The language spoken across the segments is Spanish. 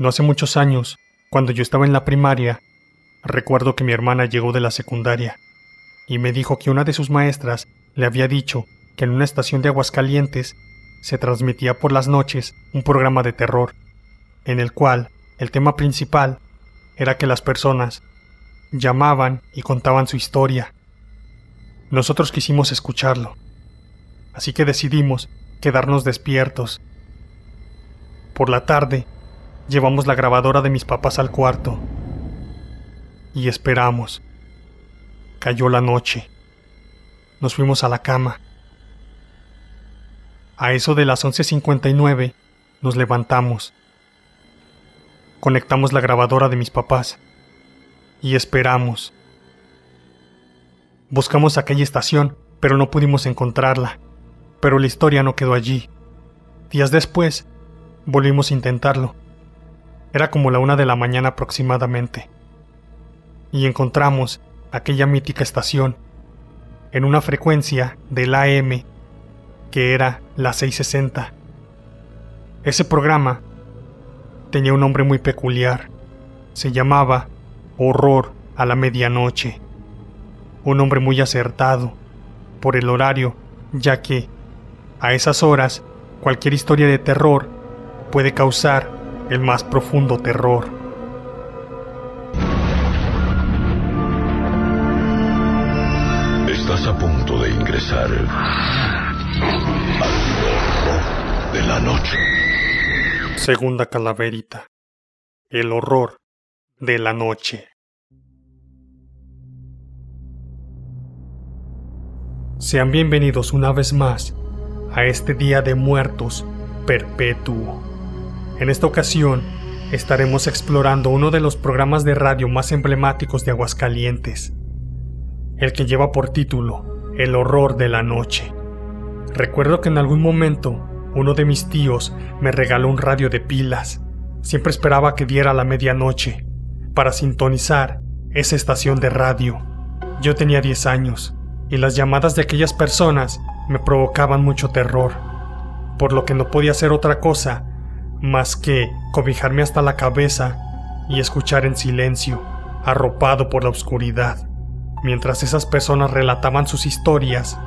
No hace muchos años, cuando yo estaba en la primaria, recuerdo que mi hermana llegó de la secundaria y me dijo que una de sus maestras le había dicho que en una estación de Aguascalientes se transmitía por las noches un programa de terror, en el cual el tema principal era que las personas llamaban y contaban su historia. Nosotros quisimos escucharlo, así que decidimos quedarnos despiertos. Por la tarde, llevamos la grabadora de mis papás al cuarto y esperamos. Cayó la noche. Nos fuimos a la cama. A eso de las 11.59 nos levantamos. Conectamos la grabadora de mis papás y esperamos. Buscamos aquella estación, pero no pudimos encontrarla. Pero la historia no quedó allí. Días después, volvimos a intentarlo. Era como la una de la mañana aproximadamente. Y encontramos aquella mítica estación en una frecuencia del AM que era la 660. Ese programa tenía un nombre muy peculiar. Se llamaba Horror a la Medianoche. Un nombre muy acertado por el horario, ya que a esas horas cualquier historia de terror puede causar el más profundo terror. Estás a punto de ingresar al horror de la noche. Segunda calaverita. El horror de la noche. Sean bienvenidos una vez más a este Día de Muertos perpetuo. En esta ocasión, estaremos explorando uno de los programas de radio más emblemáticos de Aguascalientes, el que lleva por título El horror de la noche. Recuerdo que en algún momento uno de mis tíos me regaló un radio de pilas. Siempre esperaba que diera la medianoche para sintonizar esa estación de radio. Yo tenía 10 años y las llamadas de aquellas personas me provocaban mucho terror, por lo que no podía hacer otra cosa más que cobijarme hasta la cabeza y escuchar en silencio, arropado por la oscuridad. Mientras esas personas relataban sus historias,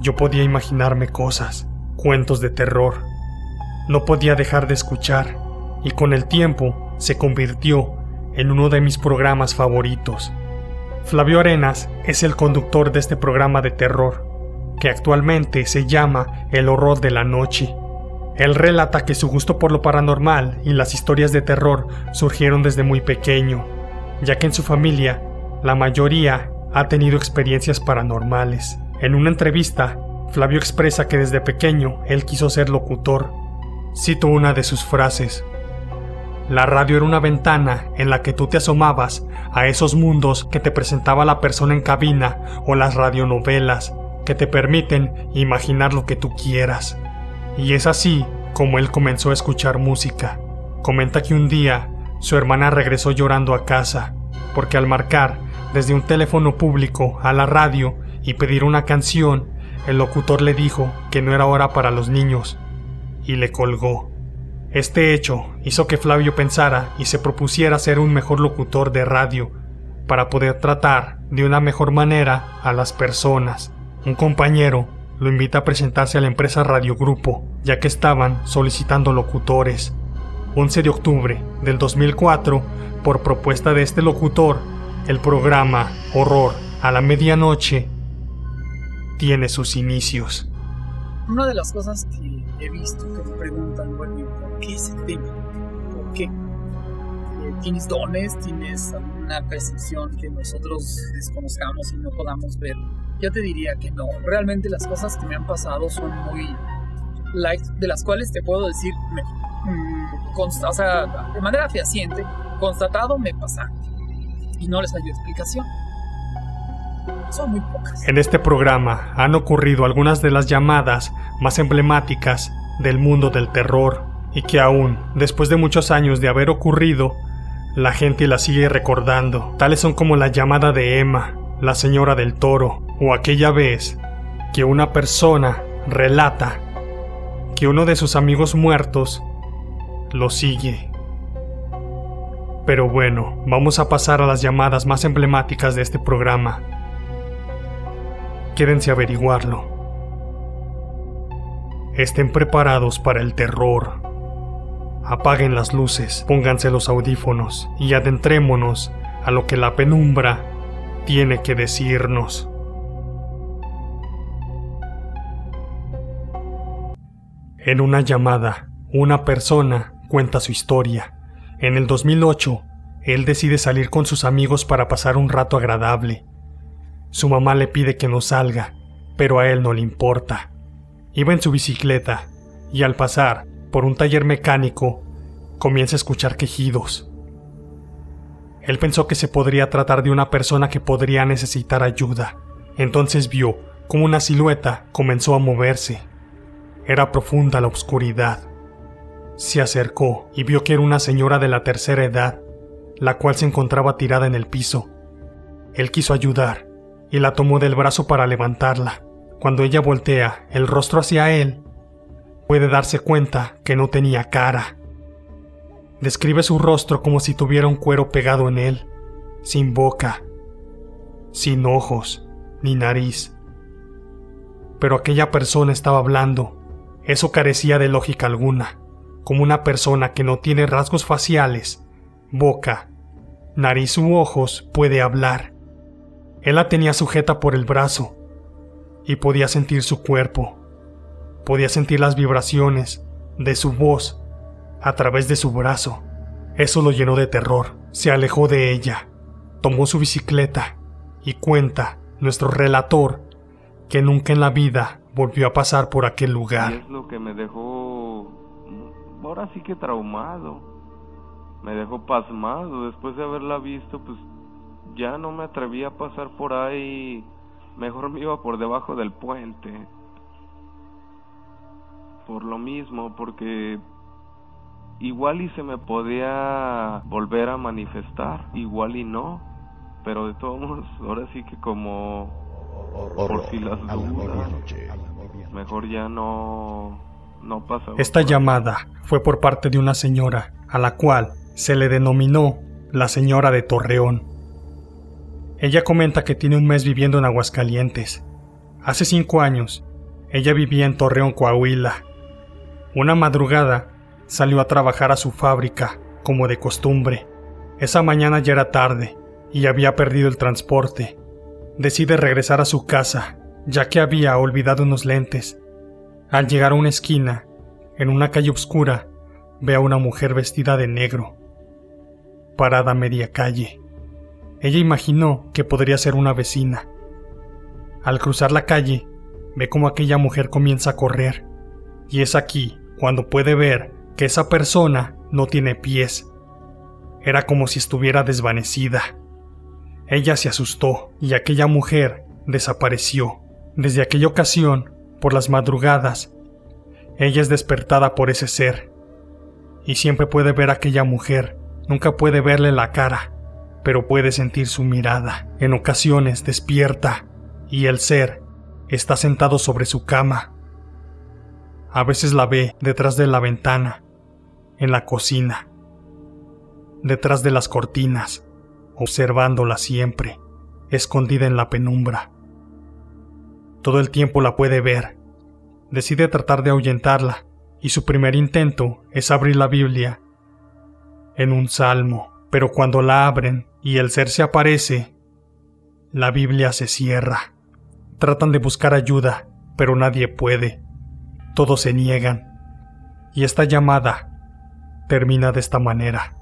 yo podía imaginarme cosas, cuentos de terror. No podía dejar de escuchar, y con el tiempo se convirtió en uno de mis programas favoritos. Flavio Arenas es el conductor de este programa de terror, que actualmente se llama El horror de la noche él relata que su gusto por lo paranormal y las historias de terror surgieron desde muy pequeño, ya que en su familia la mayoría ha tenido experiencias paranormales. En una entrevista, Flavio expresa que desde pequeño él quiso ser locutor. Cito una de sus frases. La radio era una ventana en la que tú te asomabas a esos mundos que te presentaba la persona en cabina o las radionovelas que te permiten imaginar lo que tú quieras. Y es así como él comenzó a escuchar música. Comenta que un día su hermana regresó llorando a casa, porque al marcar desde un teléfono público a la radio y pedir una canción, el locutor le dijo que no era hora para los niños, y le colgó. Este hecho hizo que Flavio pensara y se propusiera ser un mejor locutor de radio, para poder tratar de una mejor manera a las personas. Un compañero lo invita a presentarse a la empresa Radio Grupo, ya que estaban solicitando locutores. 11 de octubre del 2004, por propuesta de este locutor, el programa Horror a la Medianoche tiene sus inicios. Una de las cosas que he visto que me preguntan, bueno, ¿por qué ese tema? ¿Por qué? Eh, ¿Tienes dones? ¿Tienes alguna percepción que nosotros desconozcamos y no podamos ver? Yo te diría que no. Realmente las cosas que me han pasado son muy light, de las cuales te puedo decir, mm, o sea, de manera fehaciente, constatado me pasaron. Y no les hay explicación. Son muy pocas. En este programa han ocurrido algunas de las llamadas más emblemáticas del mundo del terror y que aún, después de muchos años de haber ocurrido, la gente la sigue recordando. Tales son como la llamada de Emma, la señora del toro, o aquella vez que una persona relata que uno de sus amigos muertos lo sigue. Pero bueno, vamos a pasar a las llamadas más emblemáticas de este programa. Quédense a averiguarlo. Estén preparados para el terror. Apaguen las luces, pónganse los audífonos y adentrémonos a lo que la penumbra tiene que decirnos. En una llamada, una persona cuenta su historia. En el 2008, él decide salir con sus amigos para pasar un rato agradable. Su mamá le pide que no salga, pero a él no le importa. Iba en su bicicleta y al pasar por un taller mecánico comienza a escuchar quejidos. Él pensó que se podría tratar de una persona que podría necesitar ayuda. Entonces vio como una silueta comenzó a moverse. Era profunda la oscuridad. Se acercó y vio que era una señora de la tercera edad, la cual se encontraba tirada en el piso. Él quiso ayudar y la tomó del brazo para levantarla. Cuando ella voltea el rostro hacia él, puede darse cuenta que no tenía cara. Describe su rostro como si tuviera un cuero pegado en él, sin boca, sin ojos, ni nariz. Pero aquella persona estaba hablando. Eso carecía de lógica alguna, como una persona que no tiene rasgos faciales, boca, nariz u ojos puede hablar. Él la tenía sujeta por el brazo y podía sentir su cuerpo. Podía sentir las vibraciones de su voz a través de su brazo. Eso lo llenó de terror. Se alejó de ella, tomó su bicicleta y cuenta nuestro relator que nunca en la vida volvió a pasar por aquel lugar. es lo que me dejó, ahora sí que traumado. Me dejó pasmado. Después de haberla visto, pues ya no me atreví a pasar por ahí. Mejor me iba por debajo del puente. Por lo mismo, porque igual y se me podía volver a manifestar, igual y no, pero de todos modos, ahora sí que como por si las dudas, mejor ya no, no pasa. Esta llamada fue por parte de una señora, a la cual se le denominó la señora de Torreón. Ella comenta que tiene un mes viviendo en Aguascalientes. Hace cinco años, ella vivía en Torreón, Coahuila. Una madrugada, salió a trabajar a su fábrica, como de costumbre. Esa mañana ya era tarde y había perdido el transporte. Decide regresar a su casa, ya que había olvidado unos lentes. Al llegar a una esquina, en una calle oscura, ve a una mujer vestida de negro, parada a media calle. Ella imaginó que podría ser una vecina. Al cruzar la calle, ve como aquella mujer comienza a correr, y es aquí cuando puede ver que esa persona no tiene pies. Era como si estuviera desvanecida. Ella se asustó y aquella mujer desapareció. Desde aquella ocasión, por las madrugadas, ella es despertada por ese ser. Y siempre puede ver a aquella mujer, nunca puede verle la cara, pero puede sentir su mirada. En ocasiones despierta y el ser está sentado sobre su cama. A veces la ve detrás de la ventana en la cocina, detrás de las cortinas, observándola siempre, escondida en la penumbra. Todo el tiempo la puede ver. Decide tratar de ahuyentarla, y su primer intento es abrir la Biblia en un salmo, pero cuando la abren y el ser se aparece, la Biblia se cierra. Tratan de buscar ayuda, pero nadie puede. Todos se niegan. Y esta llamada termina de esta manera.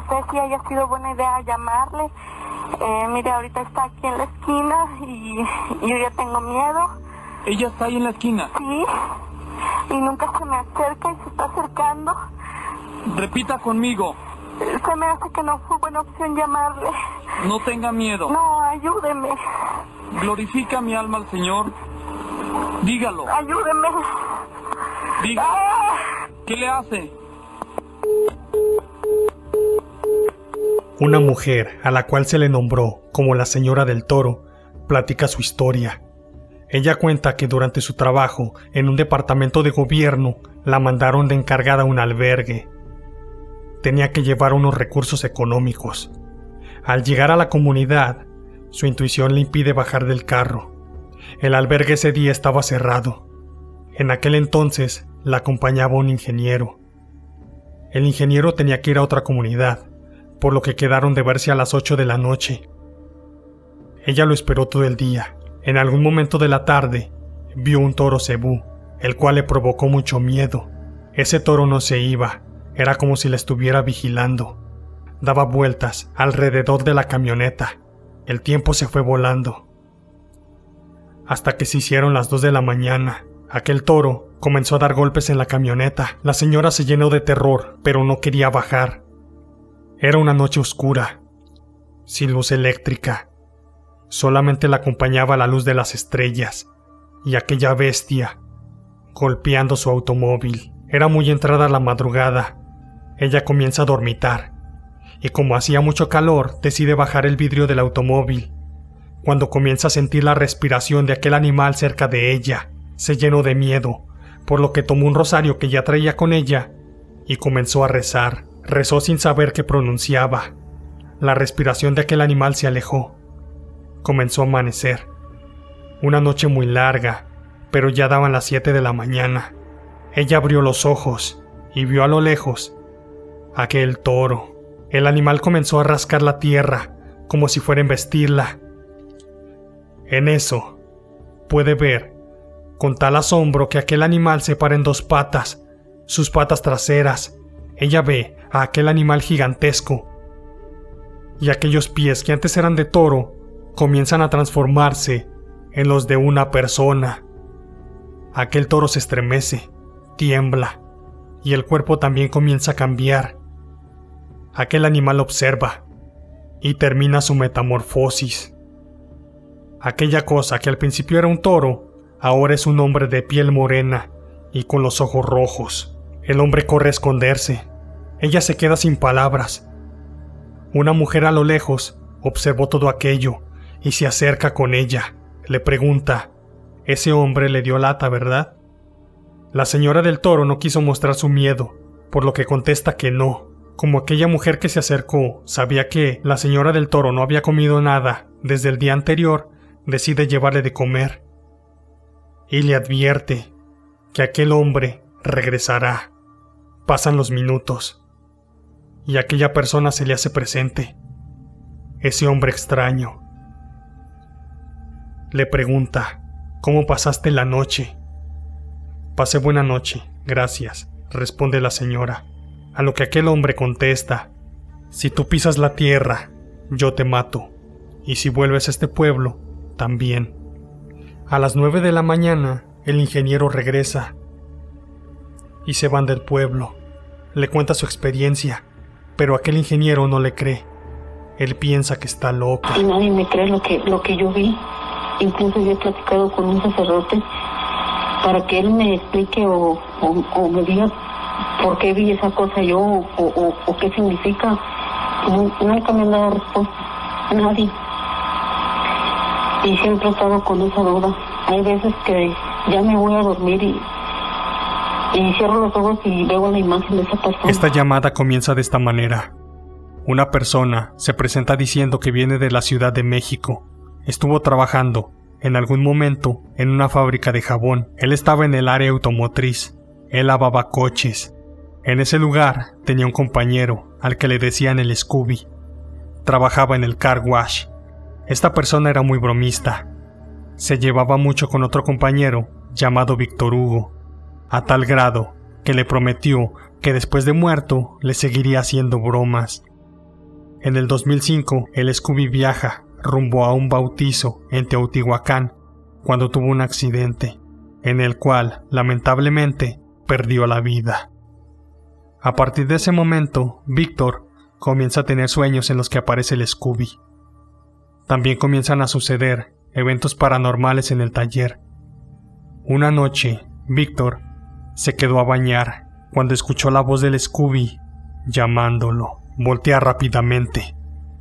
Y no sé si haya sido buena idea llamarle. Eh, mire, ahorita está aquí en la esquina y yo ya tengo miedo. ¿Ella está ahí en la esquina? Sí. Y nunca se me acerca y se está acercando. Repita conmigo. Se me hace que no fue buena opción llamarle. No tenga miedo. No, ayúdeme. Glorifica mi alma al Señor. Dígalo. Ayúdeme. Diga. ¿Qué le hace? Una mujer a la cual se le nombró como la señora del toro platica su historia. Ella cuenta que durante su trabajo en un departamento de gobierno la mandaron de encargada a un albergue. tenía que llevar unos recursos económicos. Al llegar a la comunidad, su intuición le impide bajar del carro. El albergue ese día estaba cerrado. En aquel entonces la acompañaba un ingeniero. El ingeniero tenía que ir a otra comunidad, por lo que quedaron de verse a las 8 de la noche. Ella lo esperó todo el día. En algún momento de la tarde, vio un toro cebú, el cual le provocó mucho miedo. Ese toro no se iba, era como si le estuviera vigilando. Daba vueltas alrededor de la camioneta. El tiempo se fue volando. Hasta que se hicieron las dos de la mañana. Aquel toro comenzó a dar golpes en la camioneta. La señora se llenó de terror, pero no quería bajar. Era una noche oscura, sin luz eléctrica. Solamente la acompañaba la luz de las estrellas y aquella bestia golpeando su automóvil. Era muy entrada la madrugada. Ella comienza a dormitar y como hacía mucho calor decide bajar el vidrio del automóvil. Cuando comienza a sentir la respiración de aquel animal cerca de ella, se llenó de miedo, por lo que tomó un rosario que ya traía con ella y comenzó a rezar. Rezó sin saber qué pronunciaba. La respiración de aquel animal se alejó. Comenzó a amanecer. Una noche muy larga, pero ya daban las siete de la mañana. Ella abrió los ojos y vio a lo lejos aquel toro. El animal comenzó a rascar la tierra como si fuera a embestirla. En eso, puede ver, con tal asombro, que aquel animal se para en dos patas, sus patas traseras. Ella ve a aquel animal gigantesco. Y aquellos pies que antes eran de toro comienzan a transformarse en los de una persona. Aquel toro se estremece, tiembla, y el cuerpo también comienza a cambiar. Aquel animal observa y termina su metamorfosis. Aquella cosa que al principio era un toro, ahora es un hombre de piel morena y con los ojos rojos. El hombre corre a esconderse. Ella se queda sin palabras. Una mujer a lo lejos observó todo aquello y se acerca con ella. Le pregunta, ese hombre le dio lata, ¿verdad? La señora del toro no quiso mostrar su miedo, por lo que contesta que no. Como aquella mujer que se acercó sabía que la señora del toro no había comido nada desde el día anterior, decide llevarle de comer. Y le advierte que aquel hombre regresará. Pasan los minutos. Y aquella persona se le hace presente. Ese hombre extraño. Le pregunta, ¿cómo pasaste la noche? Pasé buena noche, gracias, responde la señora. A lo que aquel hombre contesta, si tú pisas la tierra, yo te mato, y si vuelves a este pueblo, también. A las nueve de la mañana, el ingeniero regresa y se van del pueblo. Le cuenta su experiencia, pero aquel ingeniero no le cree. Él piensa que está loco. Y nadie me cree lo que, lo que yo vi. Incluso yo he platicado con un sacerdote para que él me explique o, o, me diga por qué vi esa cosa yo o, o qué significa. Nunca me han dado respuesta. Nadie. Y siempre he estado con esa duda. Hay veces que ya me voy a dormir y, y cierro los ojos y veo la imagen de esa persona. Esta llamada comienza de esta manera. Una persona se presenta diciendo que viene de la Ciudad de México. Estuvo trabajando, en algún momento, en una fábrica de jabón. Él estaba en el área automotriz. Él lavaba coches. En ese lugar tenía un compañero, al que le decían el Scooby. Trabajaba en el car wash. Esta persona era muy bromista. Se llevaba mucho con otro compañero, llamado Víctor Hugo, a tal grado que le prometió que después de muerto le seguiría haciendo bromas. En el 2005, el Scooby viaja rumbo a un bautizo en Teotihuacán cuando tuvo un accidente, en el cual, lamentablemente, perdió la vida. A partir de ese momento, Víctor comienza a tener sueños en los que aparece el Scooby. También comienzan a suceder eventos paranormales en el taller. Una noche, Víctor se quedó a bañar cuando escuchó la voz del Scooby llamándolo. Voltea rápidamente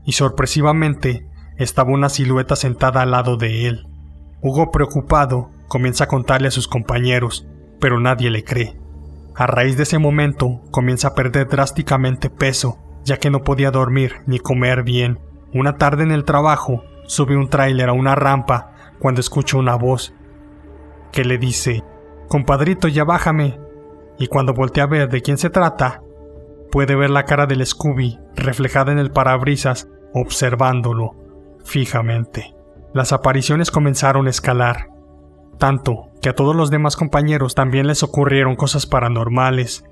y sorpresivamente estaba una silueta sentada al lado de él. Hugo, preocupado, comienza a contarle a sus compañeros, pero nadie le cree. A raíz de ese momento, comienza a perder drásticamente peso, ya que no podía dormir ni comer bien. Una tarde en el trabajo, sube un tráiler a una rampa cuando escucha una voz que le dice, Compadrito, ya bájame. Y cuando voltea a ver de quién se trata, puede ver la cara del Scooby reflejada en el parabrisas, observándolo fijamente. Las apariciones comenzaron a escalar, tanto que a todos los demás compañeros también les ocurrieron cosas paranormales.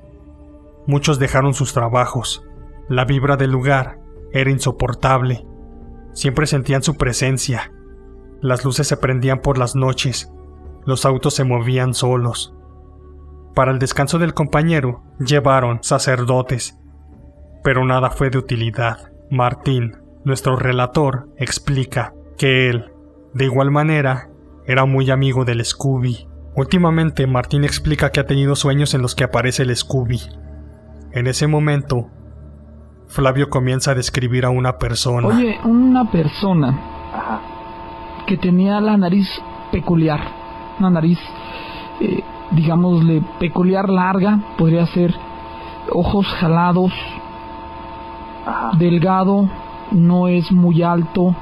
Muchos dejaron sus trabajos. La vibra del lugar era insoportable. Siempre sentían su presencia. Las luces se prendían por las noches. Los autos se movían solos. Para el descanso del compañero llevaron sacerdotes, pero nada fue de utilidad. Martín, nuestro relator, explica que él, de igual manera, era muy amigo del Scooby. Últimamente Martín explica que ha tenido sueños en los que aparece el Scooby. En ese momento, Flavio comienza a describir a una persona. Oye, una persona que tenía la nariz peculiar, una nariz, eh, digámosle, peculiar larga, podría ser ojos jalados, delgado, no es muy alto,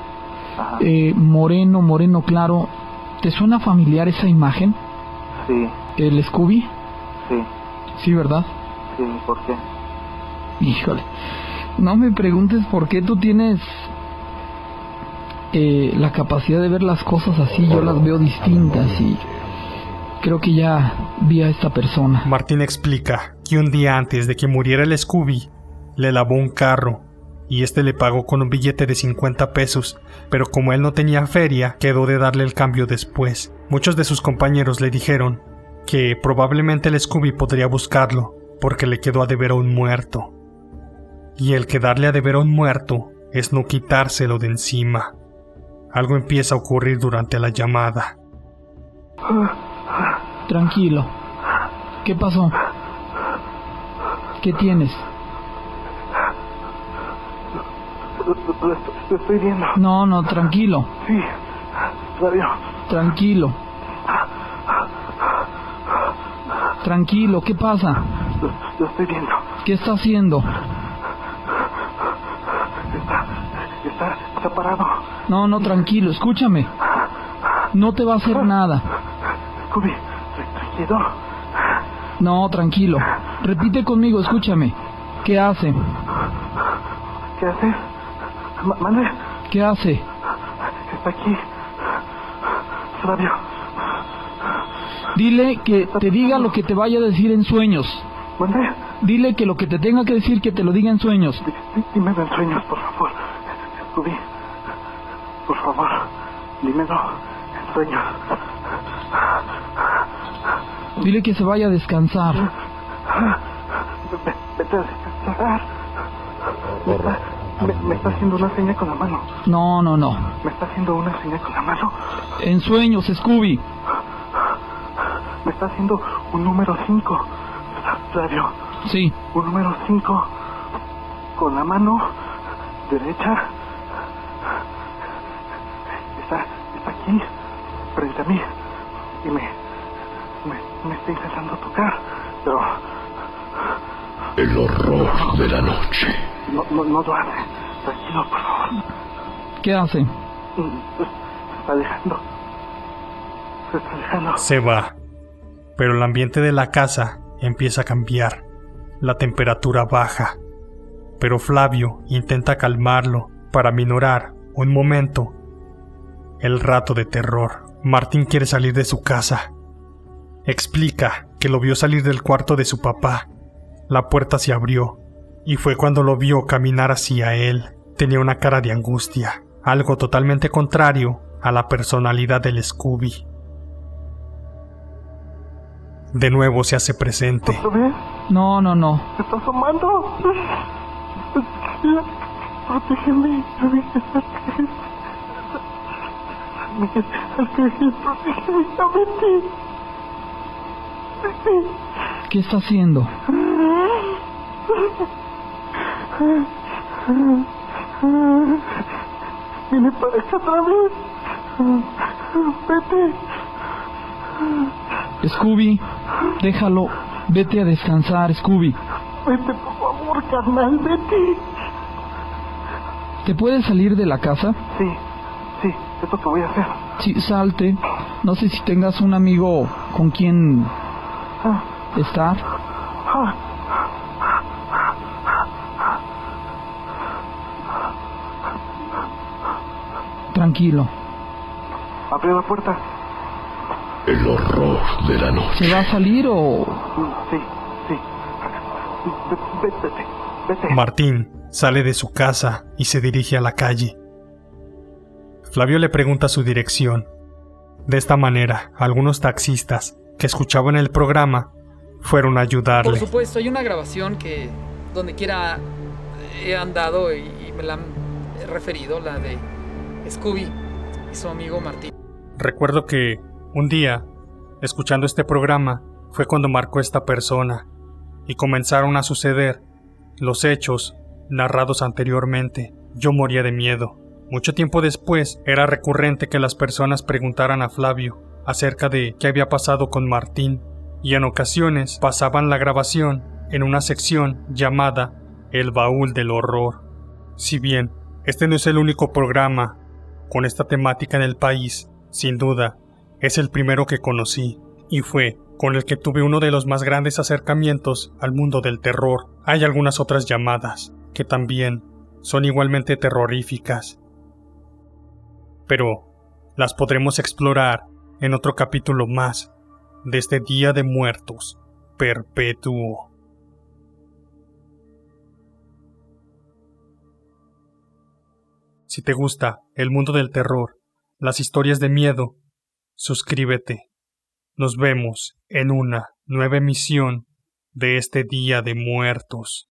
eh, moreno, moreno claro. ¿Te suena familiar esa imagen? Sí, ¿El Scooby? sí, Sí, ¿verdad? sí, ¿por qué? Híjole. No me preguntes por qué tú tienes la capacidad de ver las cosas así. Yo las veo distintas y creo que ya vi a esta persona. Martín explica que un día antes de que muriera el Scooby, le lavó un carro y este le pagó con un billete de 50 pesos, pero como él no tenía feria, quedó de darle el cambio después. Muchos de sus compañeros le dijeron que probablemente el Scooby podría buscarlo, porque le quedó a deber a un muerto. Y el quedarle a deber a un muerto es no quitárselo de encima. Algo empieza a ocurrir durante la llamada. Tranquilo. ¿Qué pasó? ¿Qué tienes? Lo, estoy, viendo. No, no, tranquilo. Sí. Tranquilo. Tranquilo, ¿qué pasa? Lo, lo estoy viendo. ¿Qué está haciendo? Está, está, está parado. No, no, tranquilo, escúchame. No te va a hacer nada. Scooby, tra- tranquilo. No, tranquilo. Repite conmigo, escúchame. ¿Qué hace? ¿Qué haces? Ma- Mande, ¿Qué hace? está aquí. Flavio, Dile que te diga lo que te vaya a decir en sueños. mande. Dile que lo que te tenga que decir que te lo diga en sueños. Di- di- Dímelo en sueños, por favor. Scooby, por favor, dímelo en sueños. Dile que se vaya a descansar. Ve- Vete a descansar. Me está, me, me está haciendo una seña con la mano. No, no, no. Me está haciendo una seña con la mano. En sueños, Scooby. Me está haciendo un número 5. Flavio, Sí. un número 5 con la mano derecha. Está, está aquí, frente a mí. Y me, me, me está intentando tocar. Pero El horror de la noche. no, no, no lo hace. Tranquilo, por favor. ¿Qué hace? Mm, Se está alejando. Se está alejando. Se va. Pero el ambiente de la casa empieza a cambiar. La temperatura baja. Pero Flavio intenta calmarlo para minorar un momento el rato de terror. Martín quiere salir de su casa. Explica que lo vio salir del cuarto de su papá. La puerta se abrió y fue cuando lo vio caminar hacia él. Tenía una cara de angustia, algo totalmente contrario a la personalidad del Scooby. De nuevo se hace presente. ¿Otra vez? No, no, no. ¡Se está asomando! ¡Protégeme! Miguel, Arcángel, protégeme. ¿Qué está haciendo? Viene para acá otra vez. Vete. Scooby, déjalo. Vete a descansar, Scooby. Vete, por favor, carnal, vete. ¿Te puedes salir de la casa? Sí, sí, es lo que voy a hacer. Sí, salte. No sé si tengas un amigo con quien estar. Tranquilo. Abre la puerta. El horror de la noche. ¿Se va a salir o...? Sí, sí. Vete, vete, vete. Martín sale de su casa y se dirige a la calle. Flavio le pregunta su dirección. De esta manera, algunos taxistas que escuchaban el programa fueron a ayudarle. Por supuesto, hay una grabación que donde quiera he andado y, y me la han referido, la de Scooby y su amigo Martín. Recuerdo que un día, escuchando este programa, fue cuando marcó esta persona y comenzaron a suceder los hechos narrados anteriormente. Yo moría de miedo. Mucho tiempo después era recurrente que las personas preguntaran a Flavio acerca de qué había pasado con Martín y en ocasiones pasaban la grabación en una sección llamada El Baúl del Horror. Si bien este no es el único programa con esta temática en el país, sin duda, es el primero que conocí y fue con el que tuve uno de los más grandes acercamientos al mundo del terror. Hay algunas otras llamadas que también son igualmente terroríficas, pero las podremos explorar en otro capítulo más de este Día de Muertos perpetuo. Si te gusta el mundo del terror, las historias de miedo, suscríbete. Nos vemos en una nueva emisión de este Día de Muertos.